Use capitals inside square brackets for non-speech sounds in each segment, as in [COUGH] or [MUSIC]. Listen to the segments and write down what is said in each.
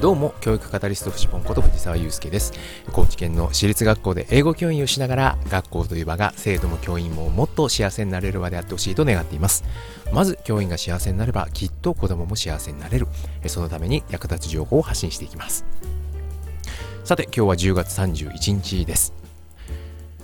どうも、教育カタリストフジポンこと藤沢祐介です。高知県の私立学校で英語教員をしながら、学校という場が生徒も教員ももっと幸せになれる場であってほしいと願っています。まず、教員が幸せになれば、きっと子供も幸せになれる。そのために役立つ情報を発信していきます。さて、今日は10月31日です。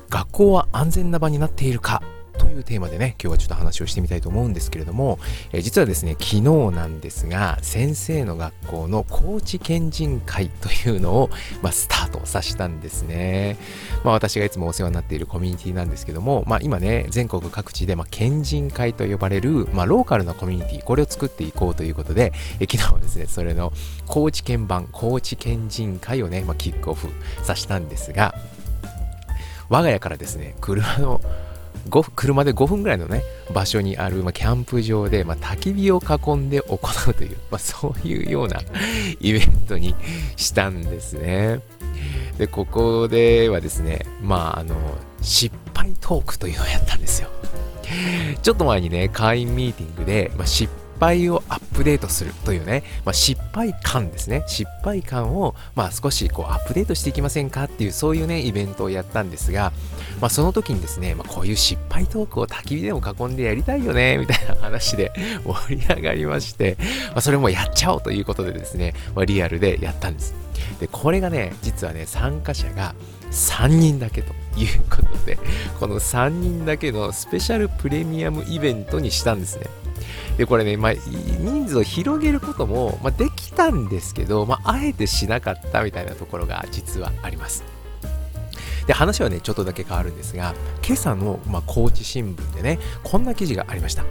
学校は安全な場になっているか？というテーマでね、今日はちょっと話をしてみたいと思うんですけれども、え実はですね、昨日なんですが、先生の学校の高知県人会というのを、まあ、スタートさせたんですね。まあ、私がいつもお世話になっているコミュニティなんですけども、まあ、今ね、全国各地で、まあ、県人会と呼ばれる、まあ、ローカルなコミュニティ、これを作っていこうということで、え昨日はですね、それの高知県版、高知県人会をね、まあ、キックオフさせたんですが、我が家からですね、車の車で5分ぐらいのね、場所にある、まあ、キャンプ場で、まあ、焚き火を囲んで行うという、まあ、そういうような [LAUGHS] イベントにしたんですね。で、ここではですね、まあ、あの、失敗トークというのをやったんですよ。ちょっと前にね、会員ミーティングで、まあ、失敗をアップデートするというね、まあ、失敗感ですね。失敗感を、まあ、少しこうアップデートしていきませんかっていう、そういうね、イベントをやったんですが、まあ、その時にですね、まあ、こういう失敗トークを焚き火でも囲んでやりたいよね、みたいな話で [LAUGHS] 盛り上がりまして、まあ、それもやっちゃおうということでですね、まあ、リアルでやったんです。で、これがね、実はね、参加者が3人だけということで、この3人だけのスペシャルプレミアムイベントにしたんですね。で、これね、まあ、人数を広げることも、まあ、できたんですけど、まあ、あえてしなかったみたいなところが実はあります。で、話はね、ちょっとだけ変わるんですが、今朝の、まあ、高知新聞でね、こんな記事がありました。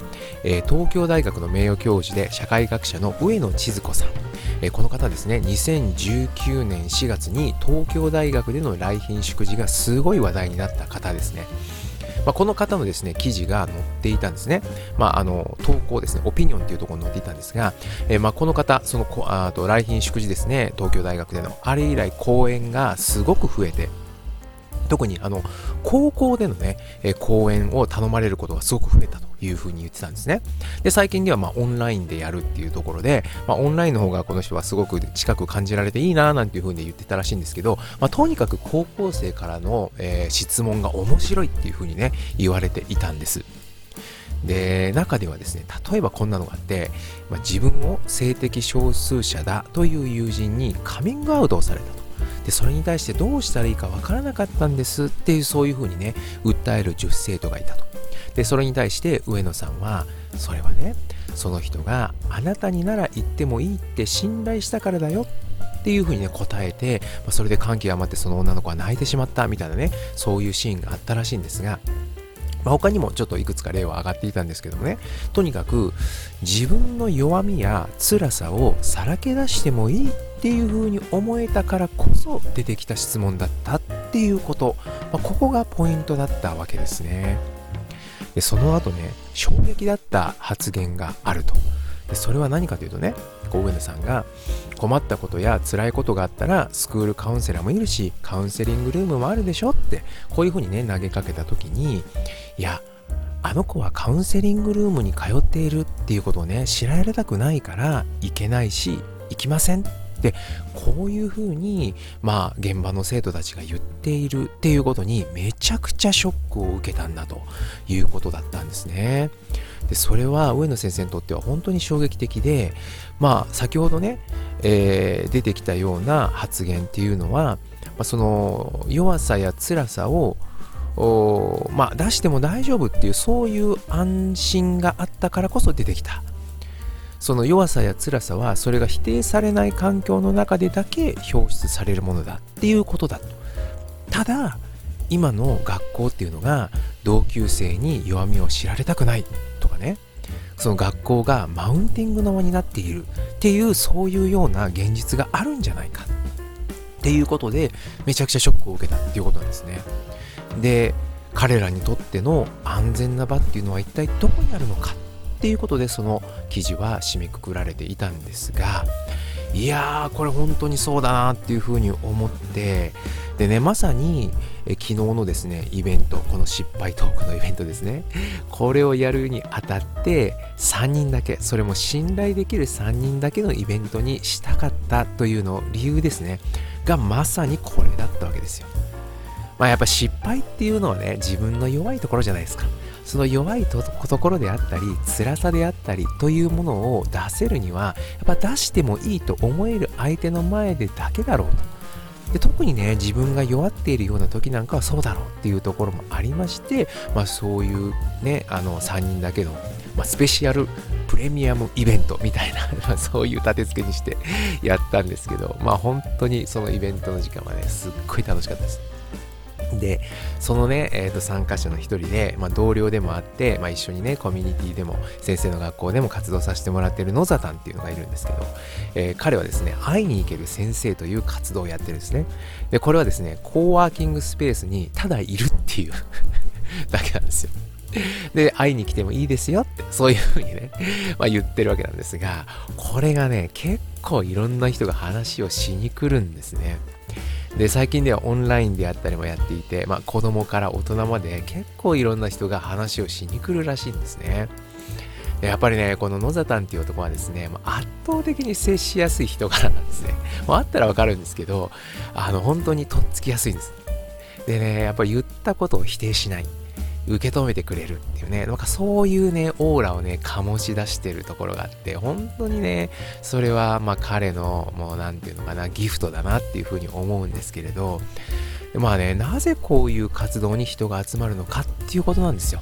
えー、東京大学の名誉教授で社会学者の上野千鶴子さん。えー、この方ですね、2019年4月に東京大学での来賓祝辞がすごい話題になった方ですね。まあ、この方のですね、記事が載っていたんですね。まあ、あの、投稿ですね、オピニオンっていうところに載っていたんですが、えー、まあ、この方、その、あと来賓祝辞ですね、東京大学での、あれ以来講演がすごく増えて、特にあの高校でのね、え講演を頼まれることがすごく増えたというふうに言ってたんですね。で、最近ではまあオンラインでやるっていうところで、まあ、オンラインの方がこの人はすごく近く感じられていいななんていうふうに言ってたらしいんですけど、まあ、とにかく高校生からの、えー、質問が面白いっていうふうにね、言われていたんです。で、中ではですね、例えばこんなのがあって、まあ、自分を性的少数者だという友人にカミングアウトをされたと。でそれに対してどうしたらいいかわからなかったんですっていうそういうふうにね訴える女子生徒がいたとでそれに対して上野さんはそれはねその人があなたになら言ってもいいって信頼したからだよっていうふうにね答えて、まあ、それで感極まってその女の子は泣いてしまったみたいなねそういうシーンがあったらしいんですがまあ、他にもちょっといくつか例は上がっていたんですけどもねとにかく自分の弱みや辛さをさらけ出してもいいっていう風に思えたからこそ出てきた質問だったっていうこと、まあ、ここがポイントだったわけですね。でその後ね衝撃だった発言があると。でそれは何かというとね上野さんが困ったことや辛いことがあったらスクールカウンセラーもいるしカウンセリングルームもあるでしょってこういうふうにね投げかけた時にいやあの子はカウンセリングルームに通っているっていうことをね知られたくないから行けないし行きませんでこういうふうにまあ現場の生徒たちが言っているっていうことにめちゃくちゃショックを受けたんだということだったんですね。でそれは上野先生にとっては本当に衝撃的でまあ先ほどね、えー、出てきたような発言っていうのは、まあ、その弱さや辛さをまあ、出しても大丈夫っていうそういう安心があったからこそ出てきたその弱さや辛さはそれが否定されない環境の中でだけ表出されるものだっていうことだと。ただ今の学校っていうのが同級生に弱みを知られたくないとかね。その学校がマウンティングの輪になっているっていうそういうような現実があるんじゃないかっていうことでめちゃくちゃショックを受けたっていうことなんですね。で彼らにとっての安全な場っていうのは一体どこにあるのかていうことでその記事は締めくくられていたんですがいやーこれ本当にそうだなっていうふうに思ってでねまさにえ昨日のですねイベントこの失敗トークのイベントですねこれをやるにあたって3人だけそれも信頼できる3人だけのイベントにしたかったというの理由ですねがまさにこれだったわけですよ。まあやっぱ失敗っていうのはね自分の弱いところじゃないですか。その弱いところであったり辛さであったりというものを出せるにはやっぱ出してもいいと思える相手の前でだけだろうと。で特にね自分が弱っているような時なんかはそうだろうっていうところもありまして、まあ、そういうねあの3人だけの、まあ、スペシャルプレミアムイベントみたいな [LAUGHS] そういう立て付けにしてやったんですけどまあ本当にそのイベントの時間はねすっごい楽しかったです。で、そのね、えー、と参加者の一人で、まあ、同僚でもあって、まあ、一緒にね、コミュニティでも、先生の学校でも活動させてもらってる野ザタンっていうのがいるんですけど、えー、彼はですね、会いに行ける先生という活動をやってるんですね。で、これはですね、コーワーキングスペースにただいるっていう [LAUGHS] だけなんですよ。で、会いに来てもいいですよって、そういうふうにね、まあ、言ってるわけなんですが、これがね、結構いろんな人が話をしに来るんですね。で最近ではオンラインであったりもやっていて、まあ、子供から大人まで結構いろんな人が話をしに来るらしいんですね。やっぱりね、この野ザタンっていう男はですね、ま、圧倒的に接しやすい人柄なんですね。まあ、ったらわかるんですけど、あの、本当にとっつきやすいんです。でね、やっぱり言ったことを否定しない。受け止めてくれるっていうね、なんかそういうね、オーラをね、醸し出してるところがあって、本当にね、それはまあ彼の、もうなんていうのかな、ギフトだなっていうふうに思うんですけれど、まあね、なぜこういう活動に人が集まるのかっていうことなんですよ。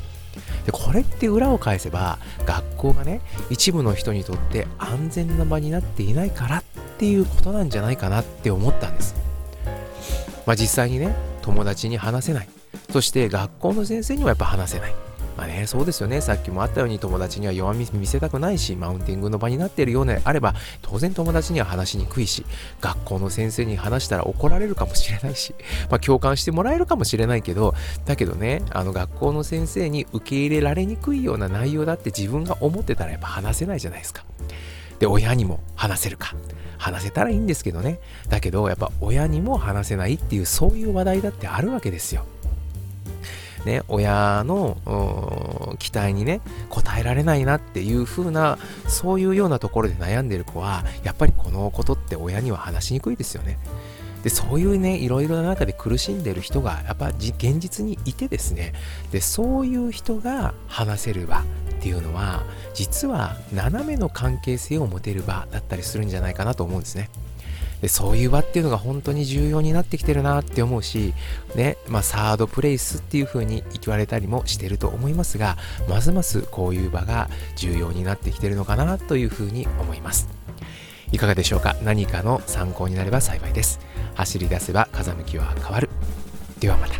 でこれって裏を返せば学校がね一部の人にとって安全な場になっていないからっていうことなんじゃないかなって思ったんです。まあ実際にね友達に話せない。そして学校の先生にもやっぱ話せない。まあね、そうですよね。さっきもあったように友達には弱み見せたくないし、マウンティングの場になっているようであれば、当然友達には話しにくいし、学校の先生に話したら怒られるかもしれないし、まあ共感してもらえるかもしれないけど、だけどね、あの学校の先生に受け入れられにくいような内容だって自分が思ってたらやっぱ話せないじゃないですか。で、親にも話せるか。話せたらいいんですけどね。だけど、やっぱ親にも話せないっていう、そういう話題だってあるわけですよ。ね、親の期待にね、応えられないなっていう風な、そういうようなところで悩んでる子は、やっぱりこのことって親には話しにくいですよね。でそういうねいろいろな中で苦しんでる人がやっぱ現実にいてですねでそういう人が話せる場っていうのは実は斜めの関係性を持てる場だったりするんじゃないかなと思うんですね。でそういう場っていうのが本当に重要になってきてるなって思うし、ね、まあ、サードプレイスっていう風に言われたりもしてると思いますが、ますますこういう場が重要になってきてるのかなという風に思います。いかがでしょうか？何かの参考になれば幸いです。走り出せば風向きは変わる。ではまた。